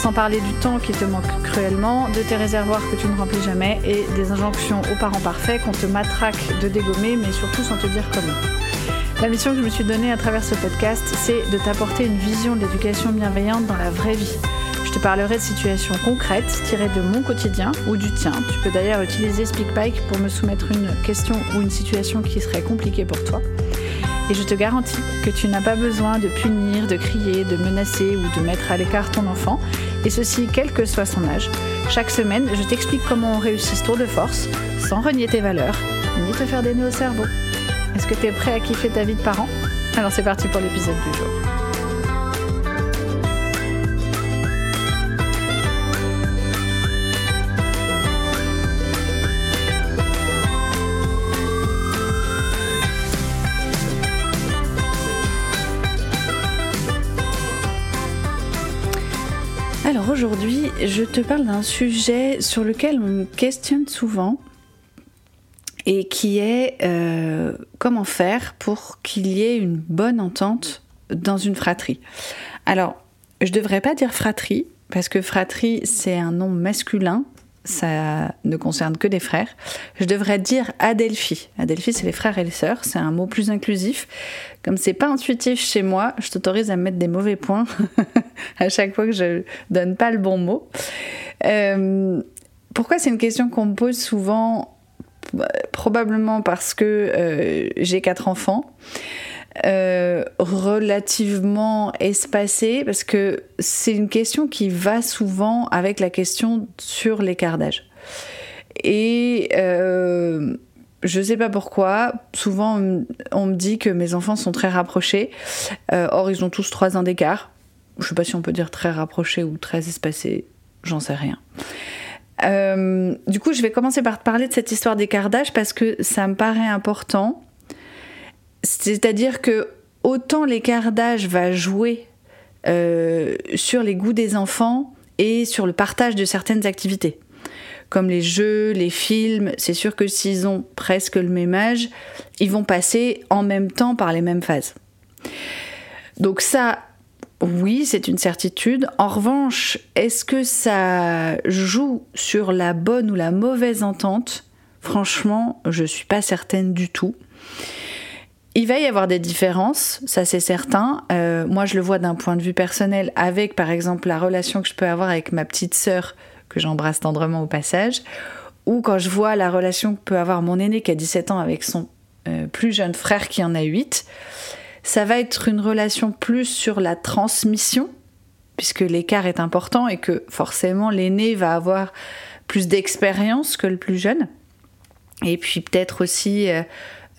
Sans parler du temps qui te manque cruellement, de tes réservoirs que tu ne remplis jamais et des injonctions aux parents parfaits qu'on te matraque de dégommer, mais surtout sans te dire comment. La mission que je me suis donnée à travers ce podcast, c'est de t'apporter une vision de l'éducation bienveillante dans la vraie vie. Je te parlerai de situations concrètes tirées de mon quotidien ou du tien. Tu peux d'ailleurs utiliser SpeakPike pour me soumettre une question ou une situation qui serait compliquée pour toi. Et je te garantis que tu n'as pas besoin de punir, de crier, de menacer ou de mettre à l'écart ton enfant, et ceci quel que soit son âge. Chaque semaine, je t'explique comment on réussit ce tour de force, sans renier tes valeurs, ni te faire des nœuds au cerveau. Est-ce que tu es prêt à kiffer ta vie de parent? Alors c'est parti pour l'épisode du jour. Aujourd'hui, je te parle d'un sujet sur lequel on me questionne souvent et qui est euh, comment faire pour qu'il y ait une bonne entente dans une fratrie. Alors, je devrais pas dire fratrie parce que fratrie c'est un nom masculin ça ne concerne que des frères. Je devrais dire Adelphi. Adelphi, c'est les frères et les sœurs. C'est un mot plus inclusif. Comme c'est pas intuitif chez moi, je t'autorise à mettre des mauvais points à chaque fois que je donne pas le bon mot. Euh, pourquoi c'est une question qu'on me pose souvent? Probablement parce que euh, j'ai quatre enfants. Euh, relativement espacé parce que c'est une question qui va souvent avec la question sur l'écart d'âge. Et euh, je sais pas pourquoi, souvent on me dit que mes enfants sont très rapprochés, euh, or ils ont tous trois ans d'écart. Je sais pas si on peut dire très rapprochés ou très espacés, j'en sais rien. du coup, je vais commencer par te parler de cette histoire d'écart d'âge parce que ça me paraît important c'est-à-dire que autant l'écart d'âge va jouer euh, sur les goûts des enfants et sur le partage de certaines activités. Comme les jeux, les films, c'est sûr que s'ils ont presque le même âge, ils vont passer en même temps par les mêmes phases. Donc ça, oui, c'est une certitude. En revanche, est-ce que ça joue sur la bonne ou la mauvaise entente? Franchement, je ne suis pas certaine du tout. Il va y avoir des différences, ça c'est certain. Euh, moi, je le vois d'un point de vue personnel avec, par exemple, la relation que je peux avoir avec ma petite sœur, que j'embrasse tendrement au passage, ou quand je vois la relation que peut avoir mon aîné qui a 17 ans avec son euh, plus jeune frère qui en a 8. Ça va être une relation plus sur la transmission, puisque l'écart est important et que forcément l'aîné va avoir plus d'expérience que le plus jeune. Et puis peut-être aussi... Euh,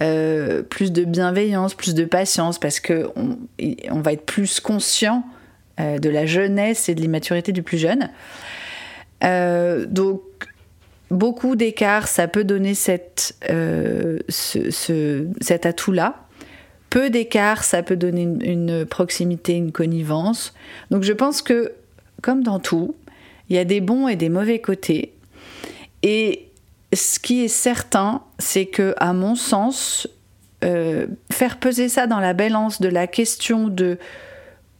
euh, plus de bienveillance, plus de patience, parce que on, va être plus conscient euh, de la jeunesse et de l'immaturité du plus jeune. Euh, donc beaucoup d'écarts, ça peut donner cet atout-là. Peu d'écarts, ça peut donner une, une, proximité, une connivence. Donc je pense que, comme dans tout, il y a des bons et des mauvais côtés. Et ce qui est certain, c'est que, à mon sens, euh, faire peser ça dans la balance de la question de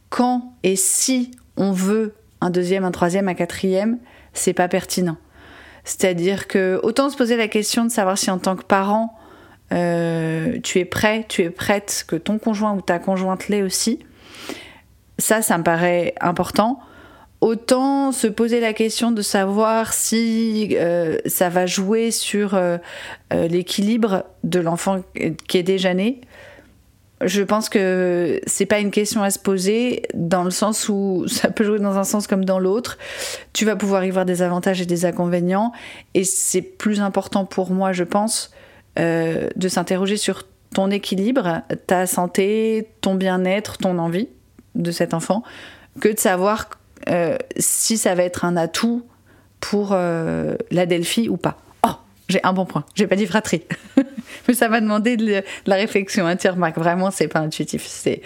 quand et si on veut un deuxième, un troisième, un quatrième, c'est pas pertinent. C'est-à-dire que autant se poser la question de savoir si en tant que parent euh, tu es prêt, tu es prête, que ton conjoint ou ta conjointe l'est aussi. Ça, ça me paraît important autant se poser la question de savoir si euh, ça va jouer sur euh, euh, l'équilibre de l'enfant qui est déjà né. Je pense que c'est pas une question à se poser dans le sens où ça peut jouer dans un sens comme dans l'autre. Tu vas pouvoir y voir des avantages et des inconvénients et c'est plus important pour moi, je pense, de s'interroger sur ton équilibre, ta santé, ton bien-être, ton envie de cet enfant, que de savoir euh, si ça va être un atout pour euh, la Delphi ou pas. Oh, j'ai un bon point. J'ai pas dit fratrie. Mais ça va demander de, la réflexion. Hein, tu remarques, vraiment, c'est pas intuitif. C'est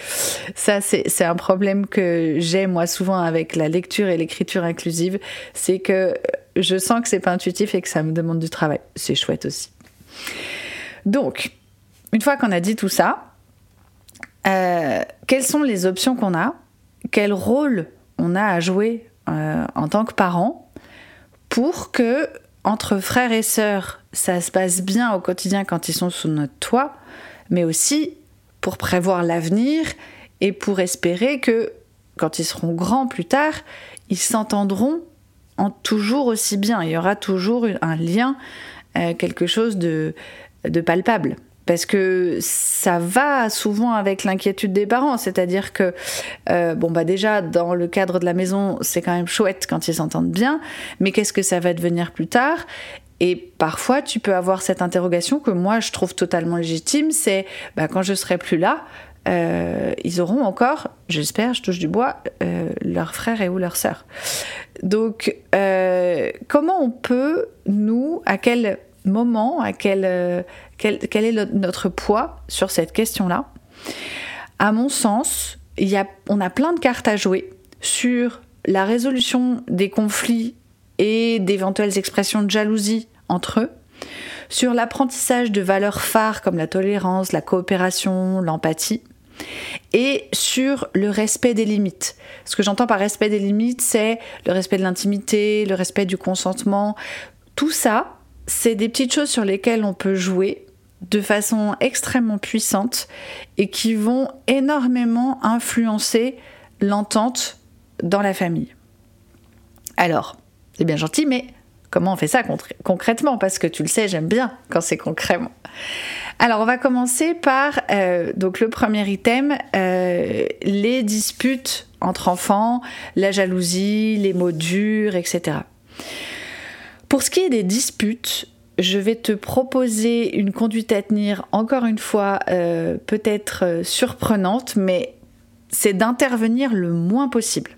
ça, c'est un problème que j'ai moi souvent avec la lecture et l'écriture inclusive, c'est que je sens que c'est pas intuitif et que ça me demande du travail. C'est chouette aussi. Donc, une fois qu'on a dit tout ça, euh, quelles sont les options qu'on a? Quel rôle on a à jouer euh, en tant que parent pour que entre frères et sœurs, ça se passe bien au quotidien quand ils sont sous notre toit, mais aussi pour prévoir l'avenir et pour espérer que quand ils seront grands plus tard, ils s'entendront en toujours aussi bien. Il y aura toujours un lien, euh, quelque chose de palpable parce que ça va souvent avec l'inquiétude des parents, c'est-à-dire que euh, bon bah déjà dans le cadre de la maison c'est quand même chouette quand ils s'entendent bien, mais qu'est-ce que ça va devenir plus tard? Et parfois, tu peux avoir cette interrogation que moi je trouve totalement légitime, c'est bah, quand je serai plus là, euh, ils auront encore, j'espère, je touche du bois, euh, leur frère et ou leur sœur. Donc, comment on peut, nous, à quel moment, à quel, quel, est notre poids sur cette question-là? À mon sens, il y a, on a plein de cartes à jouer sur la résolution des conflits et d'éventuelles expressions de jalousie entre eux, sur l'apprentissage de valeurs phares comme la tolérance, la coopération, l'empathie, et sur le respect des limites. Ce que j'entends par respect des limites, c'est le respect de l'intimité, le respect du consentement. Tout ça, c'est des petites choses sur lesquelles on peut jouer de façon extrêmement puissante et qui vont énormément influencer l'entente dans la famille. Alors, c'est bien gentil, mais comment on fait ça concrètement? Parce que tu le sais, j'aime bien quand c'est concrètement. Alors, on va commencer par euh, donc le premier item euh, les disputes entre enfants, la jalousie, les mots durs, etc. Pour ce qui est des disputes, je vais te proposer une conduite à tenir, encore une fois, euh, peut-être euh, surprenante, mais c'est d'intervenir le moins possible.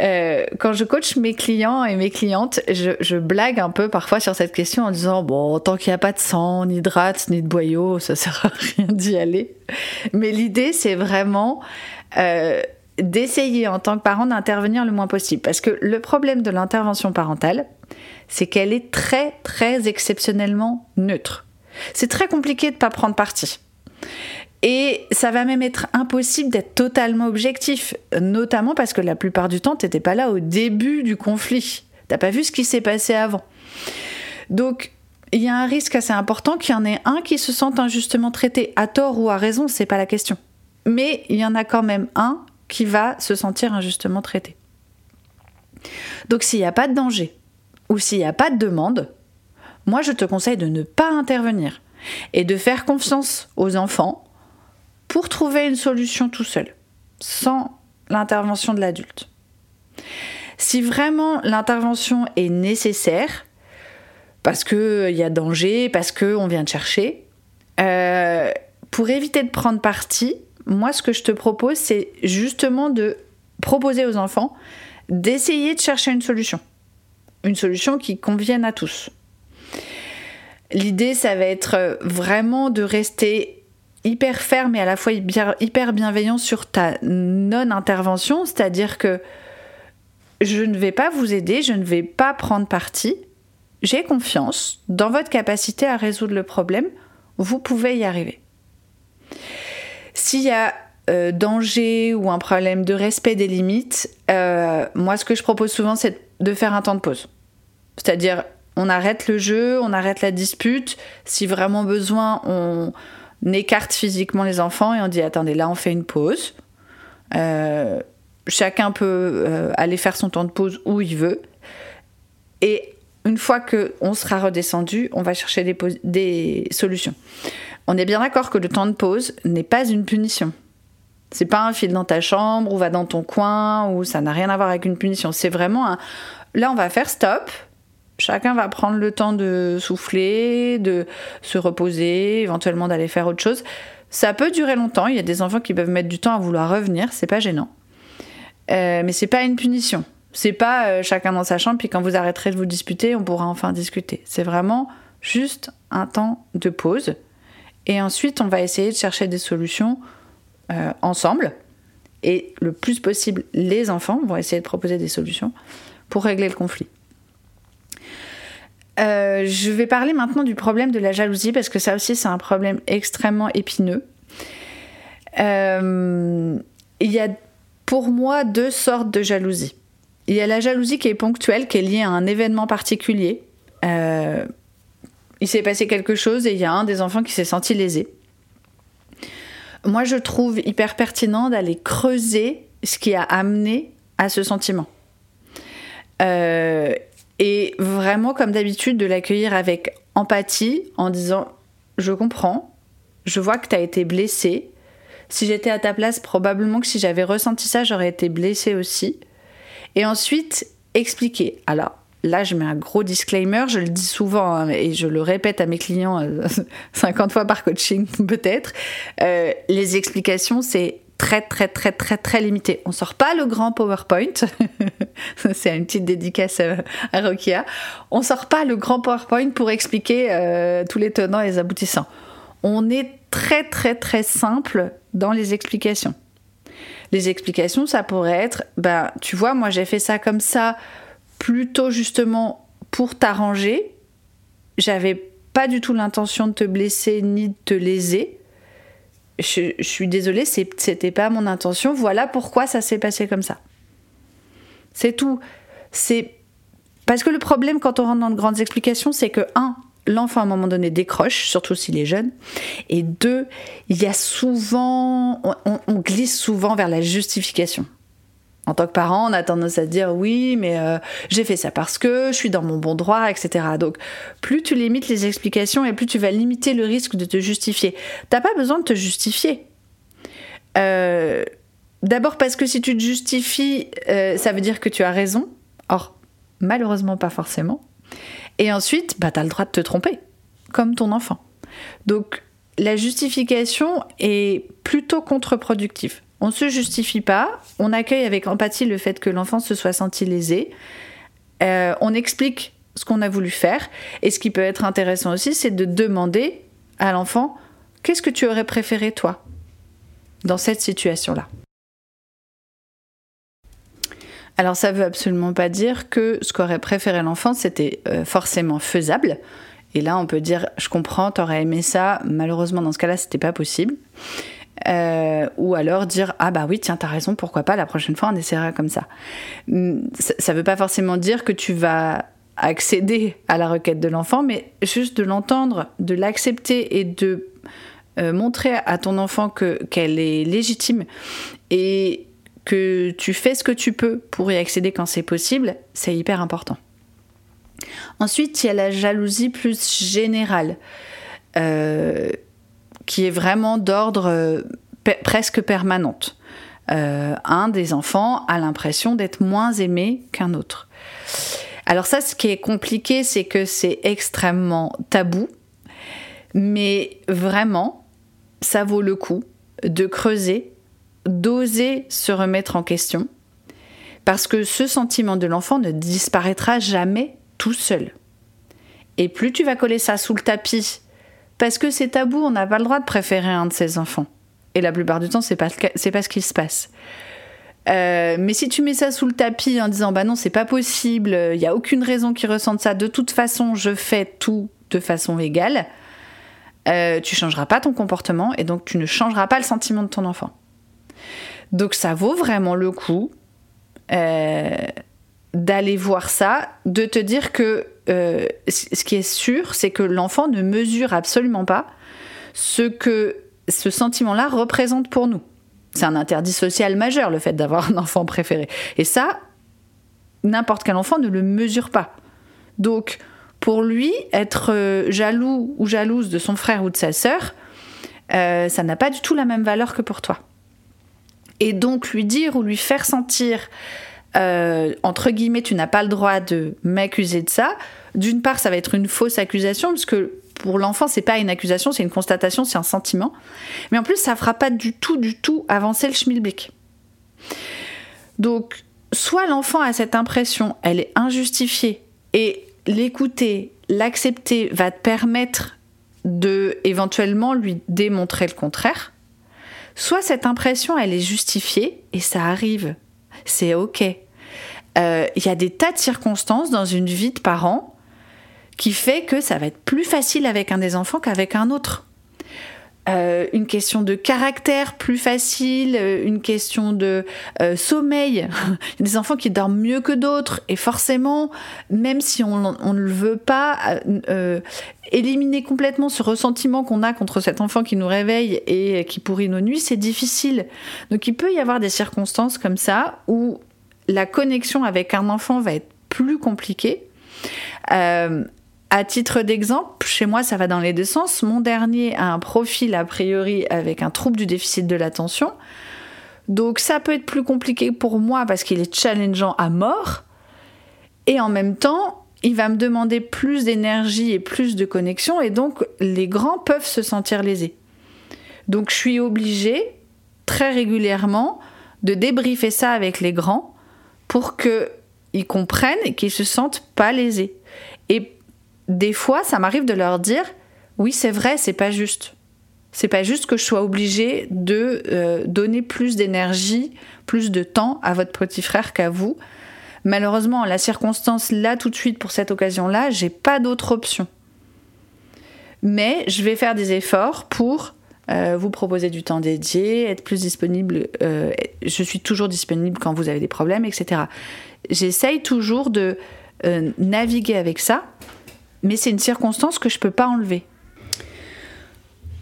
Euh, quand je coach mes clients et mes clientes, je, blague un peu parfois sur cette question en disant bon, tant qu'il n'y a pas de sang, ni de rats, ni de boyaux, ça sert à rien d'y aller. Mais l'idée, c'est vraiment d'essayer en tant que parent d'intervenir le moins possible. Parce que le problème de l'intervention parentale, c'est qu'elle est très très exceptionnellement neutre. C'est très compliqué de ne pas prendre parti. Et ça va même être impossible d'être totalement objectif, notamment parce que la plupart du temps, tu n'étais pas là au début du conflit. T'as pas vu ce qui s'est passé avant. Donc, il y a un risque assez important qu'il y en ait un qui se sente injustement traité, à tort ou à raison, c'est pas la question. Mais il y en a quand même un qui va se sentir injustement traité. Donc, s'il n'y a pas de danger, ou s'il n'y a pas de demande, moi je te conseille de ne pas intervenir et de faire confiance aux enfants pour trouver une solution tout seul, sans l'intervention de l'adulte. Si vraiment l'intervention est nécessaire, parce qu'il y a danger, parce qu'on vient de chercher, euh, pour éviter de prendre parti, moi ce que je te propose, c'est justement de proposer aux enfants d'essayer de chercher une solution une solution qui convienne à tous. L'idée, ça va être vraiment de rester hyper ferme et à la fois hyper bienveillant sur ta non-intervention, c'est-à-dire que je ne vais pas vous aider, je ne vais pas prendre parti, j'ai confiance dans votre capacité à résoudre le problème, vous pouvez y arriver. S'il y a euh, danger ou un problème de respect des limites, euh, moi ce que je propose souvent c'est de faire un temps de pause. C'est-à-dire, on arrête le jeu, on arrête la dispute. Si vraiment besoin, on écarte physiquement les enfants et on dit attendez, là on fait une pause. Euh, chacun peut aller faire son temps de pause où il veut. Et une fois qu'on sera redescendu, on va chercher des solutions. On est bien d'accord que le temps de pause n'est pas une punition. C'est pas un fil dans ta chambre ou va dans ton coin ou ça n'a rien à voir avec une punition. C'est vraiment un. Là, on va faire stop. Chacun va prendre le temps de souffler, de se reposer, éventuellement d'aller faire autre chose. Ça peut durer longtemps. Il y a des enfants qui peuvent mettre du temps à vouloir revenir. C'est pas gênant. Euh, mais c'est pas une punition. C'est pas euh, chacun dans sa chambre, puis quand vous arrêterez de vous disputer, on pourra enfin discuter. C'est vraiment juste un temps de pause. Et ensuite, on va essayer de chercher des solutions euh, ensemble. Et le plus possible, les enfants vont essayer de proposer des solutions pour régler le conflit. Euh, je vais parler maintenant du problème de la jalousie parce que ça aussi c'est un problème extrêmement épineux. Euh, il y a pour moi deux sortes de jalousie. Il y a la jalousie qui est ponctuelle, qui est liée à un événement particulier. Il s'est passé quelque chose et il y a un des enfants qui s'est senti lésé. Moi, je trouve hyper pertinent d'aller creuser ce qui a amené à ce sentiment. Euh, et vraiment, comme d'habitude, de l'accueillir avec empathie en disant Je comprends, je vois que tu as été blessé. Si j'étais à ta place, probablement que si j'avais ressenti ça, j'aurais été blessée aussi. Et ensuite, expliquer. Alors, là, je mets un gros disclaimer, je le dis souvent hein, et je le répète à mes clients 50 fois par coaching peut-être. Euh, les explications, c'est très très très très très limité. On sort pas le grand PowerPoint, c'est une petite dédicace euh, à Rokia. On sort pas le grand PowerPoint pour expliquer euh, tous les tenants et les aboutissants. On est très très très simple dans les explications. Les explications, ça pourrait être, ben tu vois, moi j'ai fait ça comme ça, plutôt justement pour t'arranger. J'avais pas du tout l'intention de te blesser ni de te léser je, suis désolée, c'était pas mon intention. Voilà pourquoi ça s'est passé comme ça. C'est tout. C'est parce que le problème quand on rentre dans de grandes explications, c'est que un, l'enfant à un moment donné décroche, surtout s'il est jeune, et deux, il y a souvent, on glisse souvent vers la justification. En tant que parent, on a tendance à dire oui, mais euh, j'ai fait ça parce que je suis dans mon bon droit, etc. Donc, plus tu limites les explications et plus tu vas limiter le risque de te justifier. T'as pas besoin de te justifier. Euh, d'abord parce que si tu te justifies, euh, ça veut dire que tu as raison. Or, malheureusement, pas forcément. Et ensuite, bah, tu as le droit de te tromper, comme ton enfant. Donc, la justification est plutôt contre-productive. On ne se justifie pas, on accueille avec empathie le fait que l'enfant se soit senti lésé, euh, on explique ce qu'on a voulu faire, et ce qui peut être intéressant aussi, c'est de demander à l'enfant qu'est-ce que tu aurais préféré toi dans cette situation-là? Alors ça veut absolument pas dire que ce qu'aurait préféré l'enfant, c'était euh, forcément faisable. Et là, on peut dire, je comprends, t'aurais aimé ça. Malheureusement, dans ce cas-là, c'était pas possible. Euh, ou alors dire ah bah oui tiens t'as raison pourquoi pas la prochaine fois on essaiera comme ça. Hum, ça ne veut pas forcément dire que tu vas accéder à la requête de l'enfant mais juste de l'entendre de l'accepter et de euh, montrer à ton enfant que qu'elle est légitime et que tu fais ce que tu peux pour y accéder quand c'est possible c'est hyper important. Ensuite il y a la jalousie plus générale. Euh, qui est vraiment d'ordre euh, presque permanente. Euh, un des enfants a l'impression d'être moins aimé qu'un autre. Alors ça, ce qui est compliqué, c'est que c'est extrêmement tabou, mais vraiment, ça vaut le coup de creuser, d'oser se remettre en question, parce que ce sentiment de l'enfant ne disparaîtra jamais tout seul. Et plus tu vas coller ça sous le tapis parce que c'est tabou, on n'a pas le droit de préférer un de ses enfants. Et la plupart du temps, c'est pas, pas ce qui se passe. Euh, mais si tu mets ça sous le tapis en disant bah non, c'est pas possible, il n'y a aucune raison qu'ils ressentent ça, de toute façon, je fais tout de façon égale, euh, tu changeras pas ton comportement et donc tu ne changeras pas le sentiment de ton enfant. Donc ça vaut vraiment le coup euh, d'aller voir ça, de te dire que euh, ce qui est sûr, c'est que l'enfant ne mesure absolument pas ce que ce sentiment-là représente pour nous. C'est un interdit social majeur, le fait d'avoir un enfant préféré. Et ça, n'importe quel enfant ne le mesure pas. Donc, pour lui, être euh, jaloux ou jalouse de son frère ou de sa sœur, euh, ça n'a pas du tout la même valeur que pour toi. Et donc, lui dire ou lui faire sentir entre guillemets, tu n'as pas le droit de m'accuser de ça. D'une part, ça va être une fausse accusation, parce que pour l'enfant, c'est pas une accusation, c'est une constatation, c'est un sentiment. Mais en plus, ça fera pas du tout, du tout avancer le schmilblick. Donc, soit l'enfant a cette impression, elle est injustifiée, et l'écouter, l'accepter va te permettre de éventuellement lui démontrer le contraire, soit cette impression elle est justifiée et ça arrive, c'est ok. Euh, il y a des tas de circonstances dans une vie de parent qui fait que ça va être plus facile avec un des enfants qu'avec un autre. Euh, une question de caractère plus facile, euh, une question de euh, sommeil. Il y a des enfants qui dorment mieux que d'autres et forcément, même si on, ne le veut pas, éliminer complètement ce ressentiment qu'on a contre cet enfant qui nous réveille et qui pourrit nos nuits, c'est difficile. Donc il peut y avoir des circonstances comme ça où la connexion avec un enfant va être plus compliquée. À titre d'exemple, chez moi, ça va dans les deux sens. Mon dernier a un profil a priori avec un trouble du déficit de l'attention. Donc ça peut être plus compliqué pour moi parce qu'il est challengeant à mort. Et en même temps, il va me demander plus d'énergie et plus de connexion. Et donc, les grands peuvent se sentir lésés. Donc je suis obligée très régulièrement de débriefer ça avec les grands pour qu'ils comprennent et qu'ils se sentent pas lésés. Des fois, ça m'arrive de leur dire oui, c'est vrai, c'est pas juste. C'est pas juste que je sois obligée de euh, donner plus d'énergie, plus de temps à votre petit frère qu'à vous. Malheureusement, la circonstance là tout de suite pour cette occasion-là, j'ai pas d'autre option. Mais je vais faire des efforts pour euh, vous proposer du temps dédié, être plus disponible. Euh, je suis toujours disponible quand vous avez des problèmes, etc. J'essaye toujours de naviguer avec ça mais c'est une circonstance que je ne peux pas enlever.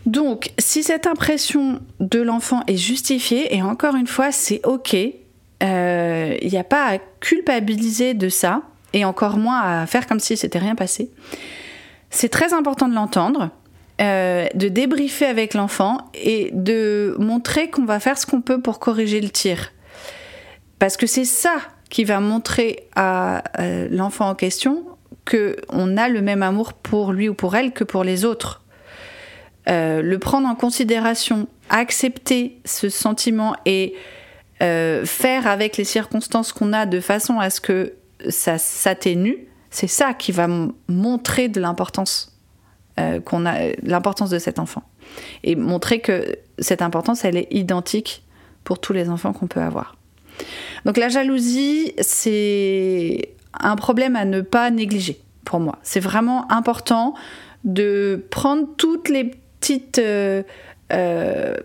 Donc, si cette impression de l'enfant est justifiée, et encore une fois, c'est ok, il euh, n'y a pas à culpabiliser de ça, et encore moins à faire comme si c'était rien passé. C'est très important de l'entendre, euh, de débriefer avec l'enfant et de montrer qu'on va faire ce qu'on peut pour corriger le tir. Parce que c'est ça qui va montrer à euh, l'enfant en question qu'on a le même amour pour lui ou pour elle que pour les autres. Euh, le prendre en considération, accepter ce sentiment et euh, faire avec les circonstances qu'on a de façon à ce que ça s'atténue, c'est ça qui va montrer de l'importance euh, qu'on a, l'importance de cet enfant et montrer que cette importance elle est identique pour tous les enfants qu'on peut avoir. Donc la jalousie, c'est un problème à ne pas négliger pour moi. C'est vraiment important de prendre toutes les petites euh, euh,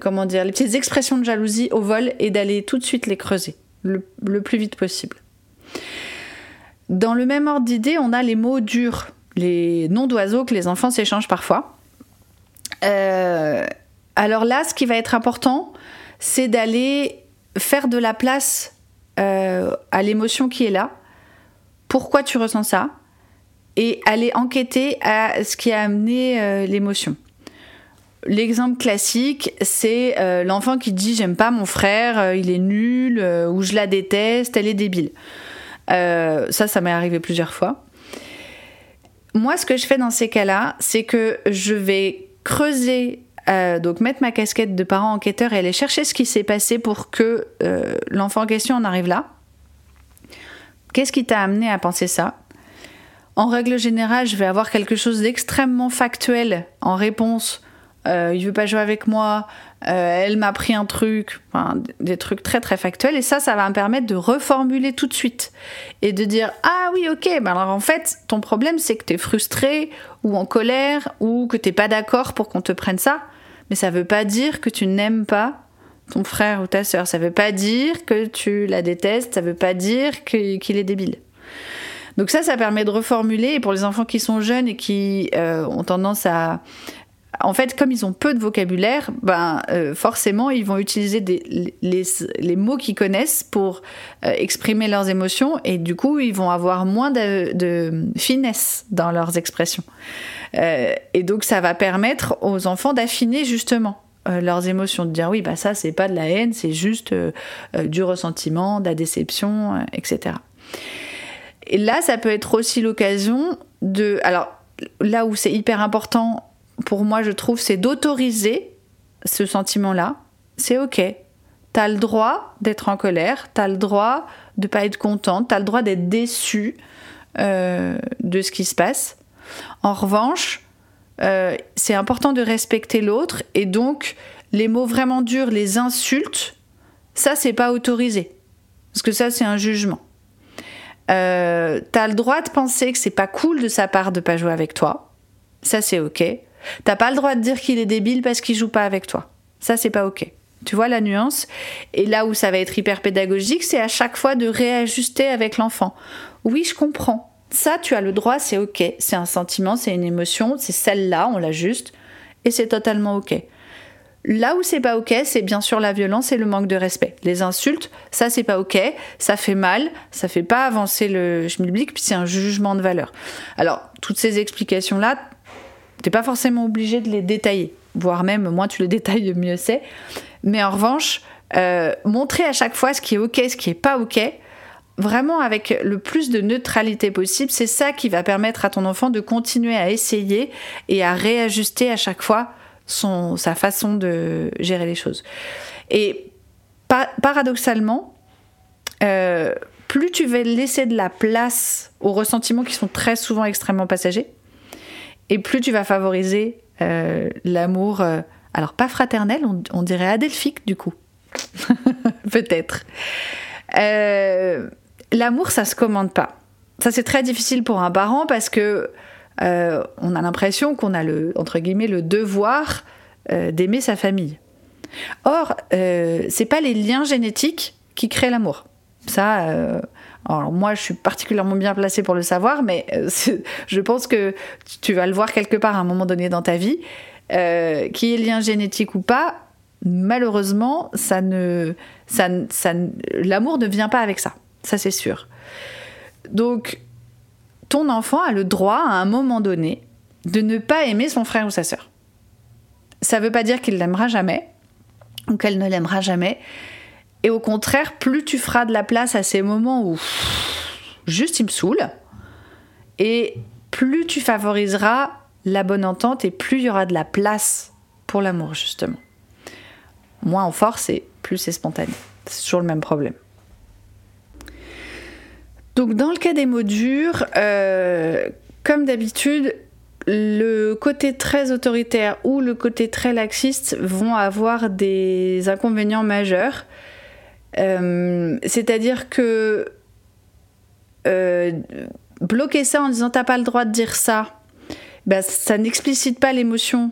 comment dire les petites expressions de jalousie au vol et d'aller tout de suite les creuser le, plus vite possible. Dans le même ordre d'idée, on a les mots durs, les noms d'oiseaux que les enfants s'échangent parfois. Euh, alors là, ce qui va être important, c'est d'aller faire de la place à l'émotion qui est là pourquoi tu ressens ça et aller enquêter à ce qui a amené euh, l'émotion. L'exemple classique, c'est euh, l'enfant qui dit j'aime pas mon frère, euh, il est nul, ou je la déteste, elle est débile. ça, ça m'est arrivé plusieurs fois. Moi, ce que je fais dans ces cas-là, c'est que je vais creuser, donc mettre ma casquette de parent enquêteur et aller chercher ce qui s'est passé pour que l'enfant en question en arrive là. Qu'est-ce qui t'a amené à penser ça? En règle générale, je vais avoir quelque chose d'extrêmement factuel en réponse. Euh, il veut pas jouer avec moi, euh, elle m'a pris un truc, des trucs très très factuels. Et ça, ça va me permettre de reformuler tout de suite. Et de dire ah oui ok, ben alors en fait ton problème c'est que tu es frustré ou en colère ou que t'es pas d'accord pour qu'on te prenne ça, mais ça veut pas dire que tu n'aimes pas ton frère ou ta sœur. Ça veut pas dire que tu la détestes, ça veut pas dire qu'il est débile. Donc ça, ça permet de reformuler. Et pour les enfants qui sont jeunes et qui euh, ont tendance à... En fait, comme ils ont peu de vocabulaire, ben, euh, forcément, ils vont utiliser les, mots qu'ils connaissent pour euh, exprimer leurs émotions. Et du coup, ils vont avoir moins de finesse dans leurs expressions. et donc, ça va permettre aux enfants d'affiner justement euh, leurs émotions, de dire oui, bah ça c'est pas de la haine, c'est juste euh, euh, du ressentiment, de la déception, etc. Et là, ça peut être aussi l'occasion de. Alors, là où c'est hyper important pour moi, je trouve, c'est d'autoriser ce sentiment-là. C'est ok. T'as le droit d'être en colère, t'as le droit de pas être contente, t'as le droit d'être déçu de ce qui se passe. En revanche, euh, c'est important de respecter l'autre et donc les mots vraiment durs, les insultes, ça c'est pas autorisé. Parce que ça c'est un jugement. Euh, t'as le droit de penser que c'est pas cool de sa part de pas jouer avec toi. Ça c'est ok. T'as pas le droit de dire qu'il est débile parce qu'il joue pas avec toi. Ça c'est pas ok. Tu vois la nuance? Et là où ça va être hyper pédagogique, c'est à chaque fois de réajuster avec l'enfant. Oui, je comprends. Ça, tu as le droit, c'est ok. C'est un sentiment, c'est une émotion, c'est celle-là, on l'ajuste. Et c'est totalement ok. Là où c'est pas ok, c'est bien sûr la violence et le manque de respect. Les insultes, ça c'est pas ok, ça fait mal, ça fait pas avancer le schmilblick, puis c'est un jugement de valeur. Alors, toutes ces explications-là, t'es pas forcément obligé de les détailler, voire même moins tu les détailles, mieux c'est. Mais en revanche, euh, montrer à chaque fois ce qui est ok, ce qui est pas ok, vraiment avec le plus de neutralité possible, c'est ça qui va permettre à ton enfant de continuer à essayer et à réajuster à chaque fois sa façon de gérer les choses. Et paradoxalement, euh, plus tu vas laisser de la place aux ressentiments qui sont très souvent extrêmement passagers, et plus tu vas favoriser euh, l'amour, euh, alors pas fraternel, on, dirait adelphique du coup, peut-être. L'amour, ça se commande pas. Ça, c'est très difficile pour un parent parce que euh, on a l'impression qu'on a le, entre guillemets, le devoir euh, d'aimer sa famille. Or, euh, c'est pas les liens génétiques qui créent l'amour. Ça, alors moi, je suis particulièrement bien placée pour le savoir, mais je pense que tu vas le voir quelque part à un moment donné dans ta vie. qui est lien génétique ou pas, malheureusement, ça ne, ça, ça, l'amour ne vient pas avec ça. Ça, c'est sûr. Donc, ton enfant a le droit, à un moment donné, de ne pas aimer son frère ou sa sœur. Ça ne veut pas dire qu'il l'aimera jamais, ou qu'elle ne l'aimera jamais. Et au contraire, plus tu feras de la place à ces moments où juste il me saoule, et plus tu favoriseras la bonne entente et plus il y aura de la place pour l'amour, justement. Moins on force et plus c'est spontané. C'est toujours le même problème. Donc dans le cas des mots durs, euh, comme d'habitude, le côté très autoritaire ou le côté très laxiste vont avoir des inconvénients majeurs. Euh, c'est-à-dire que euh, bloquer ça en disant t'as pas le droit de dire ça, ben, ça n'explicite pas l'émotion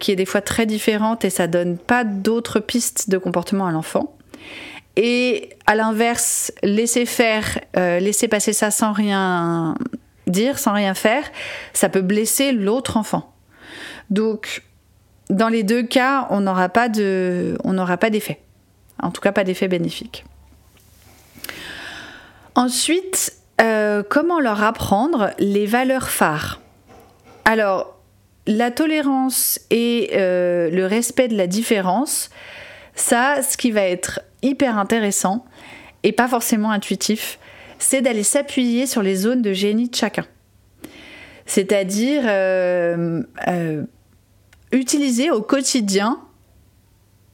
qui est des fois très différente et ça donne pas d'autres pistes de comportement à l'enfant. Et à l'inverse, laisser faire, euh, laisser passer ça sans rien dire, sans rien faire, ça peut blesser l'autre enfant. Donc, dans les deux cas, on n'aura pas d'effet. En tout cas, pas d'effet bénéfique. Ensuite, euh, comment leur apprendre les valeurs phares? Alors, la tolérance et euh, le respect de la différence, ça, ce qui va être hyper intéressant et pas forcément intuitif, c'est d'aller s'appuyer sur les zones de génie de chacun. C'est-à-dire euh, euh, utiliser au quotidien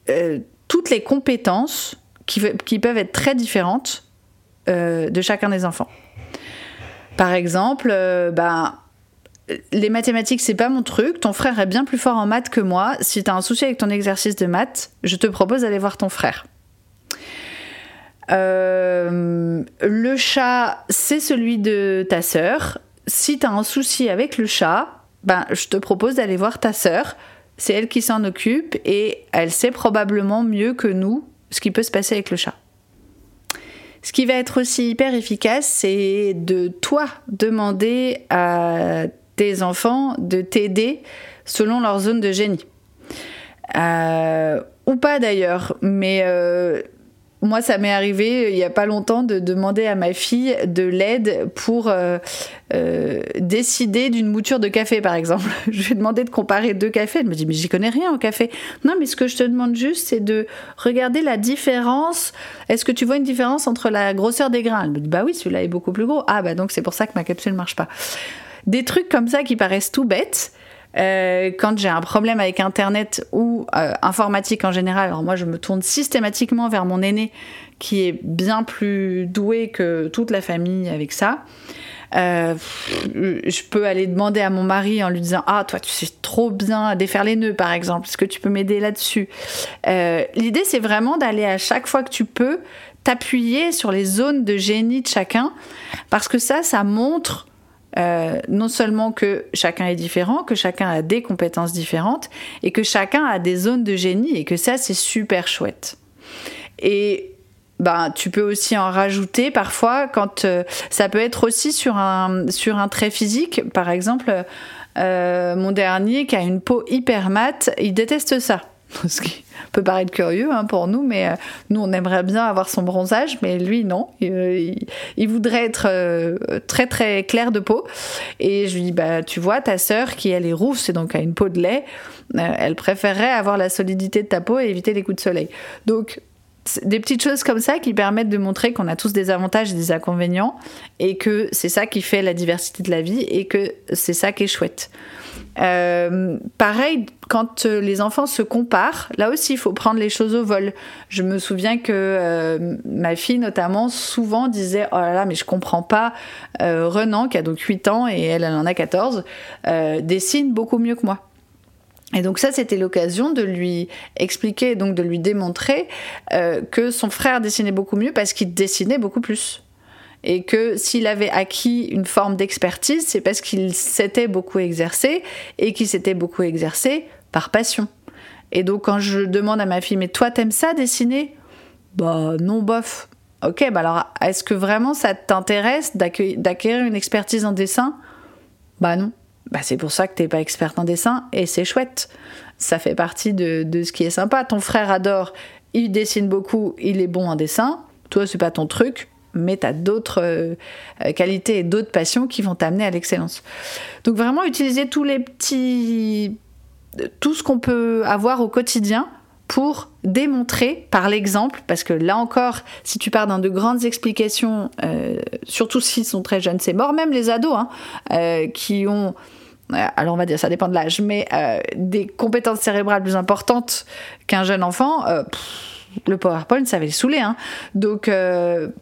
euh, toutes les compétences qui, qui, peuvent être très différentes de chacun des enfants. Par exemple, ben, les mathématiques, c'est pas mon truc. Ton frère est bien plus fort en maths que moi. Si tu as un souci avec ton exercice de maths, je te propose d'aller voir ton frère. Euh, le chat, c'est celui de ta sœur. Si tu as un souci avec le chat, ben, je te propose d'aller voir ta sœur. C'est elle qui s'en occupe et elle sait probablement mieux que nous ce qui peut se passer avec le chat. Ce qui va être aussi hyper efficace, c'est de toi demander à tes enfants de t'aider selon leur zone de génie. Euh, ou pas d'ailleurs, mais euh, moi, ça m'est arrivé il n'y a pas longtemps de demander à ma fille de l'aide pour euh, décider d'une mouture de café, par exemple. je lui ai demandé de comparer deux cafés. Elle me dit, mais j'y connais rien au café. Non, mais ce que je te demande juste, c'est de regarder la différence. Est-ce que tu vois une différence entre la grosseur des grains? Elle me dit, bah oui, celui-là est beaucoup plus gros. Ah, bah donc c'est pour ça que ma capsule ne marche pas. Des trucs comme ça qui paraissent tout bêtes. Euh, quand j'ai un problème avec Internet ou euh, informatique en général, alors moi je me tourne systématiquement vers mon aîné qui est bien plus doué que toute la famille avec ça. Euh, je peux aller demander à mon mari en lui disant Ah, toi, tu sais trop bien défaire les nœuds, par exemple. Est-ce que tu peux m'aider là-dessus? L'idée, c'est vraiment d'aller à chaque fois que tu peux t'appuyer sur les zones de génie de chacun, parce que ça, ça montre euh, non seulement que chacun est différent, que chacun a des compétences différentes, et que chacun a des zones de génie, et que ça, c'est super chouette. Et ben, tu peux aussi en rajouter parfois quand euh, ça peut être aussi sur un, sur un trait physique. Par exemple, euh, mon dernier qui a une peau hyper mate, il déteste ça. Ce qui peut paraître curieux hein, pour nous, mais euh, nous on aimerait bien avoir son bronzage, mais lui non. Il, il voudrait être très très clair de peau. Et je lui dis bah tu vois ta sœur qui elle est rousse et donc a une peau de lait, elle préférerait avoir la solidité de ta peau et éviter les coups de soleil. Donc des petites choses comme ça qui permettent de montrer qu'on a tous des avantages et des inconvénients et que c'est ça qui fait la diversité de la vie et que c'est ça qui est chouette. Euh, pareil, quand euh, les enfants se comparent, là aussi, il faut prendre les choses au vol. Je me souviens que euh, ma fille, notamment, souvent disait Oh là là, mais je comprends pas. Renan, qui a donc 8 ans et elle, elle en a 14, dessine beaucoup mieux que moi. Et donc ça, c'était l'occasion de lui expliquer, donc de lui démontrer euh, que son frère dessinait beaucoup mieux parce qu'il dessinait beaucoup plus. Et que s'il avait acquis une forme d'expertise, c'est parce qu'il s'était beaucoup exercé et qu'il s'était beaucoup exercé par passion. Et donc quand je demande à ma fille, mais toi t'aimes ça dessiner? Bah non, bof. Ok, bah alors est-ce que vraiment ça t'intéresse d'acquérir une expertise en dessin? Bah non. Bah, c'est pour ça que t'es pas experte en dessin et c'est chouette. Ça fait partie de, ce qui est sympa. Ton frère adore, il dessine beaucoup, il est bon en dessin. Toi, c'est pas ton truc, mais tu as d'autres euh, qualités et d'autres passions qui vont t'amener à l'excellence. Donc vraiment utiliser tous les petits tout ce qu'on peut avoir au quotidien pour démontrer par l'exemple, parce que là encore, si tu pars dans de grandes explications, euh, surtout s'ils sont très jeunes, c'est mort, même les ados hein, euh, qui ont alors on va dire ça dépend de l'âge, mais euh, des compétences cérébrales plus importantes qu'un jeune enfant, le PowerPoint, ça va les saouler. Hein. Donc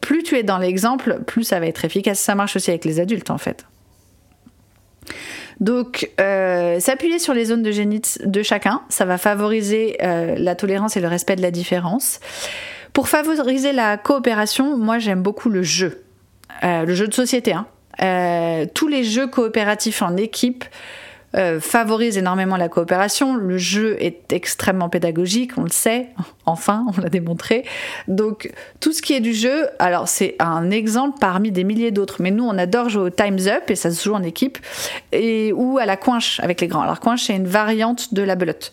plus tu es dans l'exemple, plus ça va être efficace. Ça marche aussi avec les adultes en fait. Donc, euh, s'appuyer sur les zones de génie de chacun, ça va favoriser euh, la tolérance et le respect de la différence. Pour favoriser la coopération, moi j'aime beaucoup le jeu, euh, le jeu de société. Hein. tous les jeux coopératifs en équipe euh, favorise énormément la coopération. Le jeu est extrêmement pédagogique, on le sait, enfin, on l'a démontré. Donc, tout ce qui est du jeu, alors c'est un exemple parmi des milliers d'autres, mais nous, on adore jouer au Time's Up, et ça se joue en équipe, et, ou à la coinche avec les grands. Alors, coinche, c'est une variante de la belote.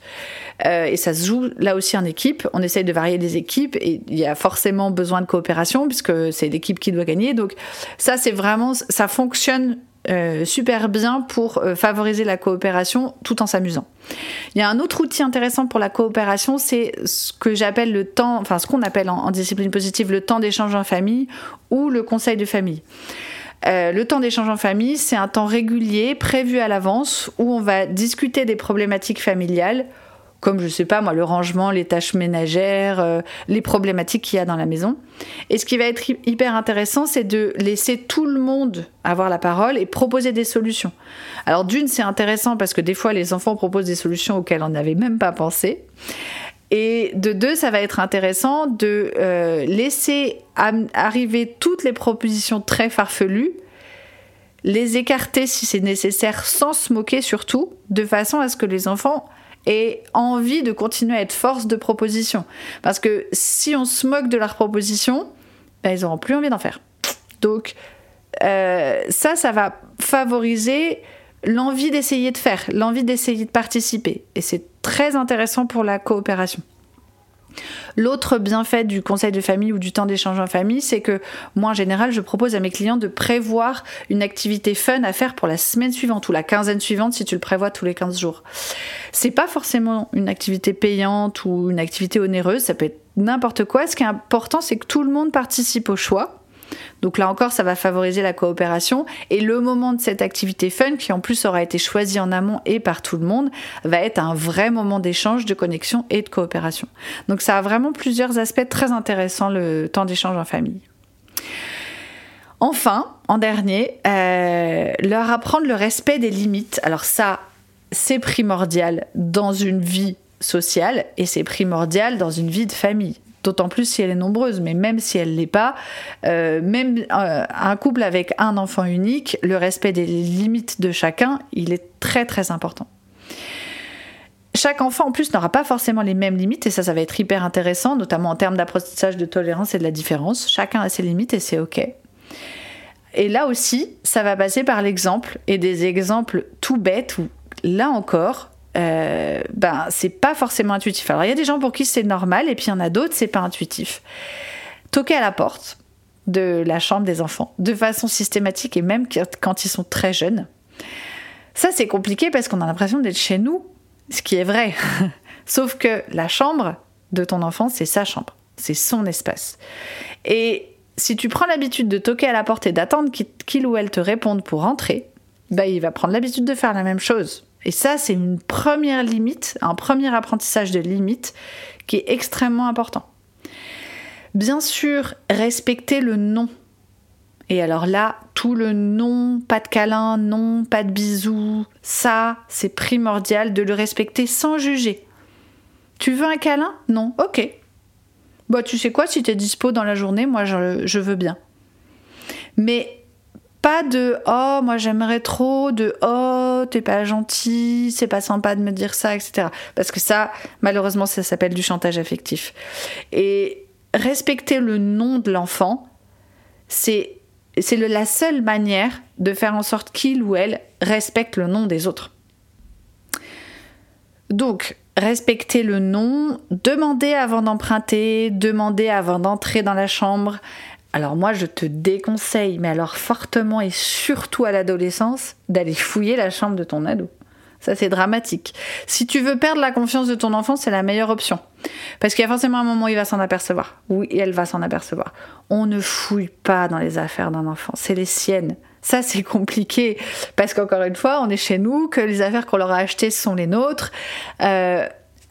Euh, et ça se joue là aussi en équipe. On essaye de varier les équipes et il y a forcément besoin de coopération puisque c'est l'équipe qui doit gagner. Donc ça, c'est vraiment, ça fonctionne euh, super bien pour euh, favoriser la coopération tout en s'amusant. Il y a un autre outil intéressant pour la coopération, c'est ce que j'appelle le temps, enfin ce qu'on appelle en, discipline positive le temps d'échange en famille ou le conseil de famille. Euh, le temps d'échange en famille, c'est un temps régulier, prévu à l'avance, où on va discuter des problématiques familiales comme je sais pas moi le rangement, les tâches ménagères, euh, les problématiques qu'il y a dans la maison. Et ce qui va être hyper intéressant, c'est de laisser tout le monde avoir la parole et proposer des solutions. Alors d'une, c'est intéressant parce que des fois les enfants proposent des solutions auxquelles on n'avait même pas pensé. Et de deux, ça va être intéressant de euh, laisser arriver toutes les propositions très farfelues les écarter si c'est nécessaire sans se moquer surtout, de façon à ce que les enfants et envie de continuer à être force de proposition. Parce que si on se moque de leur proposition, ben, ils n'auront plus envie d'en faire. Donc euh, ça, ça va favoriser l'envie d'essayer de faire, l'envie d'essayer de participer. Et c'est très intéressant pour la coopération. L'autre bienfait du conseil de famille ou du temps d'échange en famille, c'est que moi en général, je propose à mes clients de prévoir une activité fun à faire pour la semaine suivante ou la quinzaine suivante si tu le prévois tous les 15 jours. C'est pas forcément une activité payante ou une activité onéreuse, ça peut être n'importe quoi. Ce qui est important, c'est que tout le monde participe au choix donc là encore, ça va favoriser la coopération. Et le moment de cette activité fun, qui en plus aura été choisi en amont et par tout le monde, va être un vrai moment d'échange, de connexion et de coopération. Donc ça a vraiment plusieurs aspects très intéressants, le temps d'échange en famille. Enfin, en dernier, euh, leur apprendre le respect des limites. Alors ça, c'est primordial dans une vie sociale et c'est primordial dans une vie de famille. D'autant plus si elle est nombreuse, mais même si elle ne l'est pas, euh, même euh, un couple avec un enfant unique, le respect des limites de chacun, il est très très important. Chaque enfant en plus n'aura pas forcément les mêmes limites et ça ça va être hyper intéressant, notamment en termes d'apprentissage de tolérance et de la différence. Chacun a ses limites et c'est ok. Et là aussi, ça va passer par l'exemple et des exemples tout bêtes où là encore, euh, ben c'est pas forcément intuitif. Alors il y a des gens pour qui c'est normal et puis il y en a d'autres c'est pas intuitif. Toquer à la porte de la chambre des enfants de façon systématique et même quand ils sont très jeunes. Ça c'est compliqué parce qu'on a l'impression d'être chez nous, ce qui est vrai. Sauf que la chambre de ton enfant c'est sa chambre, c'est son espace. Et si tu prends l'habitude de toquer à la porte et d'attendre qu'il ou elle te réponde pour entrer, bah, il va prendre l'habitude de faire la même chose. Et ça, c'est une première limite, un premier apprentissage de limite qui est extrêmement important. Bien sûr, respecter le non. Et alors là, tout le non, pas de câlin, non, pas de bisous, ça, c'est primordial de le respecter sans juger. Tu veux un câlin? Non Ok. Bah tu sais quoi, si tu es dispo dans la journée, moi je veux bien. Mais pas de oh moi j'aimerais trop de oh t'es pas gentil c'est pas sympa de me dire ça etc parce que ça malheureusement ça s'appelle du chantage affectif. Et respecter le nom de l'enfant c'est c'est la seule manière de faire en sorte qu'il ou elle respecte le nom des autres. Donc respecter le nom, demander avant d'emprunter, demander avant d'entrer dans la chambre, alors moi, je te déconseille, mais alors fortement et surtout à l'adolescence, d'aller fouiller la chambre de ton ado. Ça, c'est dramatique. Si tu veux perdre la confiance de ton enfant, c'est la meilleure option. Parce qu'il y a forcément un moment où il va s'en apercevoir. Oui, elle va s'en apercevoir. On ne fouille pas dans les affaires d'un enfant. C'est les siennes. Ça, c'est compliqué. Parce qu'encore une fois, on est chez nous, que les affaires qu'on leur a achetées sont les nôtres. Euh,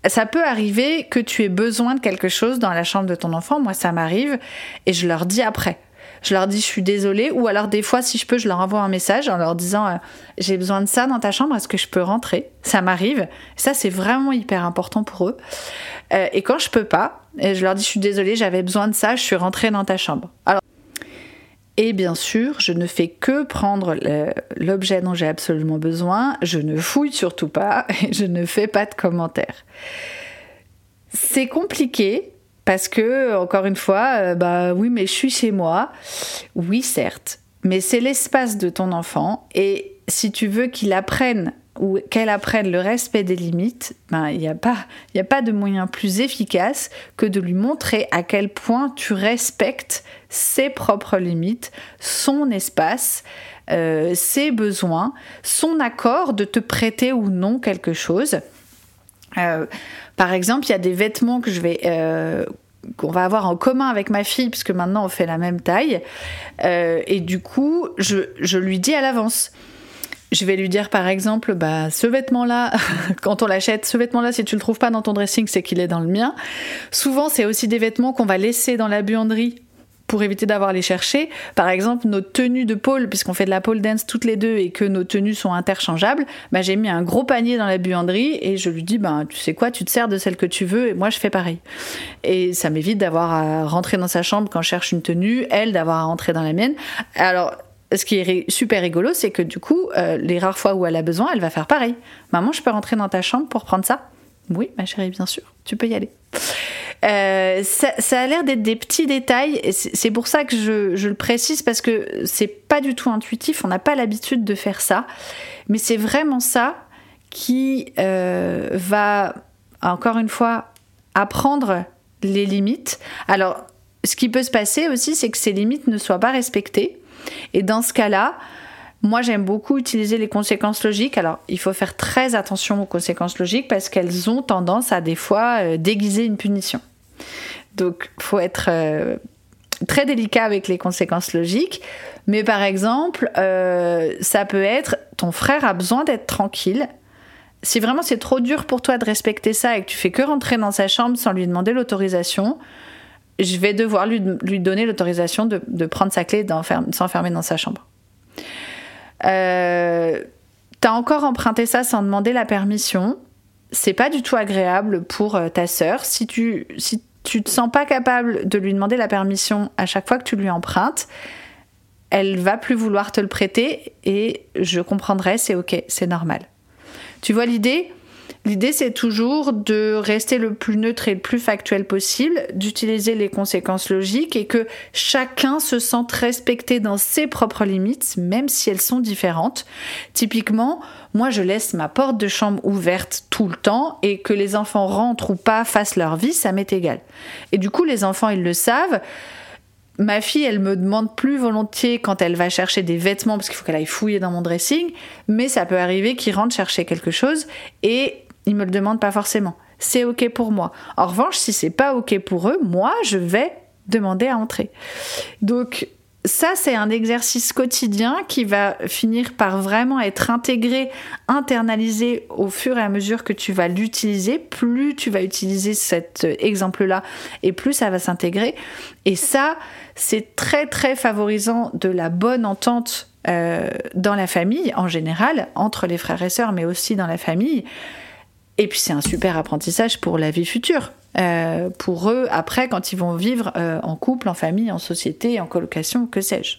ça peut arriver que tu aies besoin de quelque chose dans la chambre de ton enfant. Moi, ça m'arrive et je leur dis après. Je leur dis je suis désolée. Ou alors des fois si je peux je leur envoie un message en leur disant euh, j'ai besoin de ça dans ta chambre. Est-ce que je peux rentrer? Ça m'arrive. Ça c'est vraiment hyper important pour eux. Euh, et quand je peux pas je leur dis je suis désolée j'avais besoin de ça je suis rentrée dans ta chambre. Alors et bien sûr, je ne fais que prendre l'objet dont j'ai absolument besoin, je ne fouille surtout pas et je ne fais pas de commentaires. C'est compliqué parce que, encore une fois, euh, bah oui, mais je suis chez moi. Oui, certes, mais c'est l'espace de ton enfant et si tu veux qu'il apprenne ou qu'elle apprenne le respect des limites, ben, il n'y a, pas, a pas de moyen plus efficace que de lui montrer à quel point tu respectes ses propres limites, son espace, euh, ses besoins, son accord de te prêter ou non quelque chose. Euh, par exemple, il y a des vêtements que je vais euh, qu'on va avoir en commun avec ma fille, puisque maintenant on fait la même taille, et du coup, je, je lui dis à l'avance je vais lui dire par exemple, bah, ce vêtement-là, quand on l'achète, ce vêtement-là, si tu le trouves pas dans ton dressing, c'est qu'il est dans le mien. Souvent, c'est aussi des vêtements qu'on va laisser dans la buanderie pour éviter d'avoir les chercher. Par exemple, nos tenues de pôle, puisqu'on fait de la pole dance toutes les deux et que nos tenues sont interchangeables, bah, j'ai mis un gros panier dans la buanderie et je lui dis, bah, tu sais quoi, tu te sers de celle que tu veux et moi je fais pareil. Et ça m'évite d'avoir à rentrer dans sa chambre quand je cherche une tenue, elle d'avoir à rentrer dans la mienne. Alors, ce qui est super rigolo, c'est que du coup, euh, les rares fois où elle a besoin, elle va faire pareil. Maman, je peux rentrer dans ta chambre pour prendre ça? Oui, ma chérie, bien sûr, tu peux y aller. Euh, ça, a l'air d'être des petits détails, c'est pour ça que je, le précise, parce que c'est pas du tout intuitif, on n'a pas l'habitude de faire ça, mais c'est vraiment ça qui euh, va, encore une fois, apprendre les limites. Alors, ce qui peut se passer aussi, c'est que ces limites ne soient pas respectées. Et dans ce cas-là, moi, j'aime beaucoup utiliser les conséquences logiques. Alors, il faut faire très attention aux conséquences logiques parce qu'elles ont tendance à des fois euh, déguiser une punition. Donc, faut être euh, très délicat avec les conséquences logiques. Mais par exemple, euh, ça peut être ton frère a besoin d'être tranquille. Si vraiment c'est trop dur pour toi de respecter ça et que tu fais que rentrer dans sa chambre sans lui demander l'autorisation, je vais devoir lui, donner l'autorisation de, de, prendre sa clé et de s'enfermer dans sa chambre. Euh, T'as encore emprunté ça sans demander la permission. C'est pas du tout agréable pour euh, ta sœur. Si tu, si tu te sens pas capable de lui demander la permission à chaque fois que tu lui empruntes, elle va plus vouloir te le prêter et je comprendrai, c'est ok, c'est normal. Tu vois l'idée? L'idée, c'est toujours de rester le plus neutre et le plus factuel possible, d'utiliser les conséquences logiques et que chacun se sente respecté dans ses propres limites, même si elles sont différentes. Typiquement, moi, je laisse ma porte de chambre ouverte tout le temps et que les enfants rentrent ou pas, fassent leur vie, ça m'est égal. Et du coup, les enfants, ils le savent. Ma fille, elle me demande plus volontiers quand elle va chercher des vêtements parce qu'il faut qu'elle aille fouiller dans mon dressing, mais ça peut arriver qu'ils rentrent chercher quelque chose et ils me le demandent pas forcément. C'est ok pour moi. En revanche, si c'est pas ok pour eux, moi, je vais demander à entrer. Donc ça, c'est un exercice quotidien qui va finir par vraiment être intégré, internalisé au fur et à mesure que tu vas l'utiliser. Plus tu vas utiliser cet exemple-là et plus ça va s'intégrer. Et ça, c'est très très favorisant de la bonne entente euh, dans la famille en général, entre les frères et sœurs, mais aussi dans la famille. Et puis c'est un super apprentissage pour la vie future. Euh, pour eux, après, quand ils vont vivre euh, en couple, en famille, en société, en colocation, que sais-je.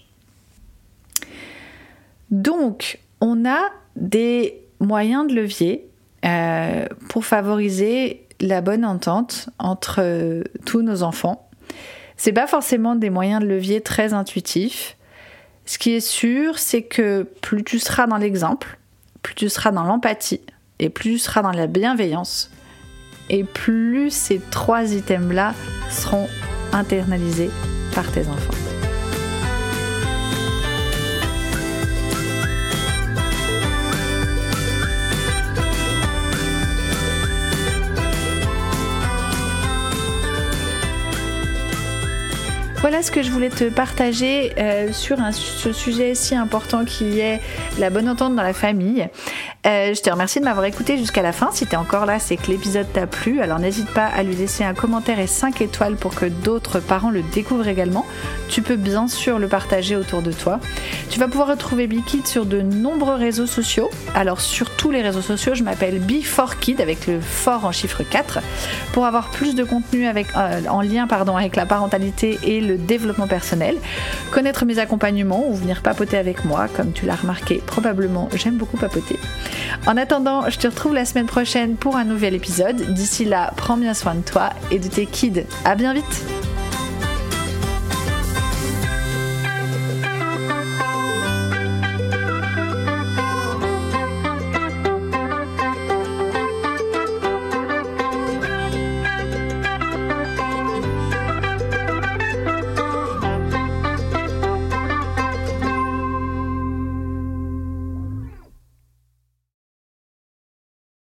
Donc, on a des moyens de levier euh, pour favoriser la bonne entente entre tous nos enfants. C'est pas forcément des moyens de levier très intuitifs. Ce qui est sûr, c'est que plus tu seras dans l'exemple, plus tu seras dans l'empathie, et plus tu seras dans la bienveillance, et plus ces trois items-là seront internalisés par tes enfants. Voilà ce que je voulais te partager euh, sur ce sujet si important qui est la bonne entente dans la famille. Euh, je te remercie de m'avoir écouté jusqu'à la fin. Si tu es encore là, c'est que l'épisode t'a plu. Alors n'hésite pas à lui laisser un commentaire et 5 étoiles pour que d'autres parents le découvrent également. Tu peux bien sûr le partager autour de toi. Tu vas pouvoir retrouver BeKid sur de nombreux réseaux sociaux. Alors sur tous les réseaux sociaux, je m'appelle Be4Kid avec le fort en chiffre 4 pour avoir plus de contenu euh, en lien avec la parentalité et le développement personnel, connaître mes accompagnements ou venir papoter avec moi, comme tu l'as remarqué probablement, j'aime beaucoup papoter. En attendant, je te retrouve la semaine prochaine pour un nouvel épisode. D'ici là, prends bien soin de toi et de tes kids. À bien vite!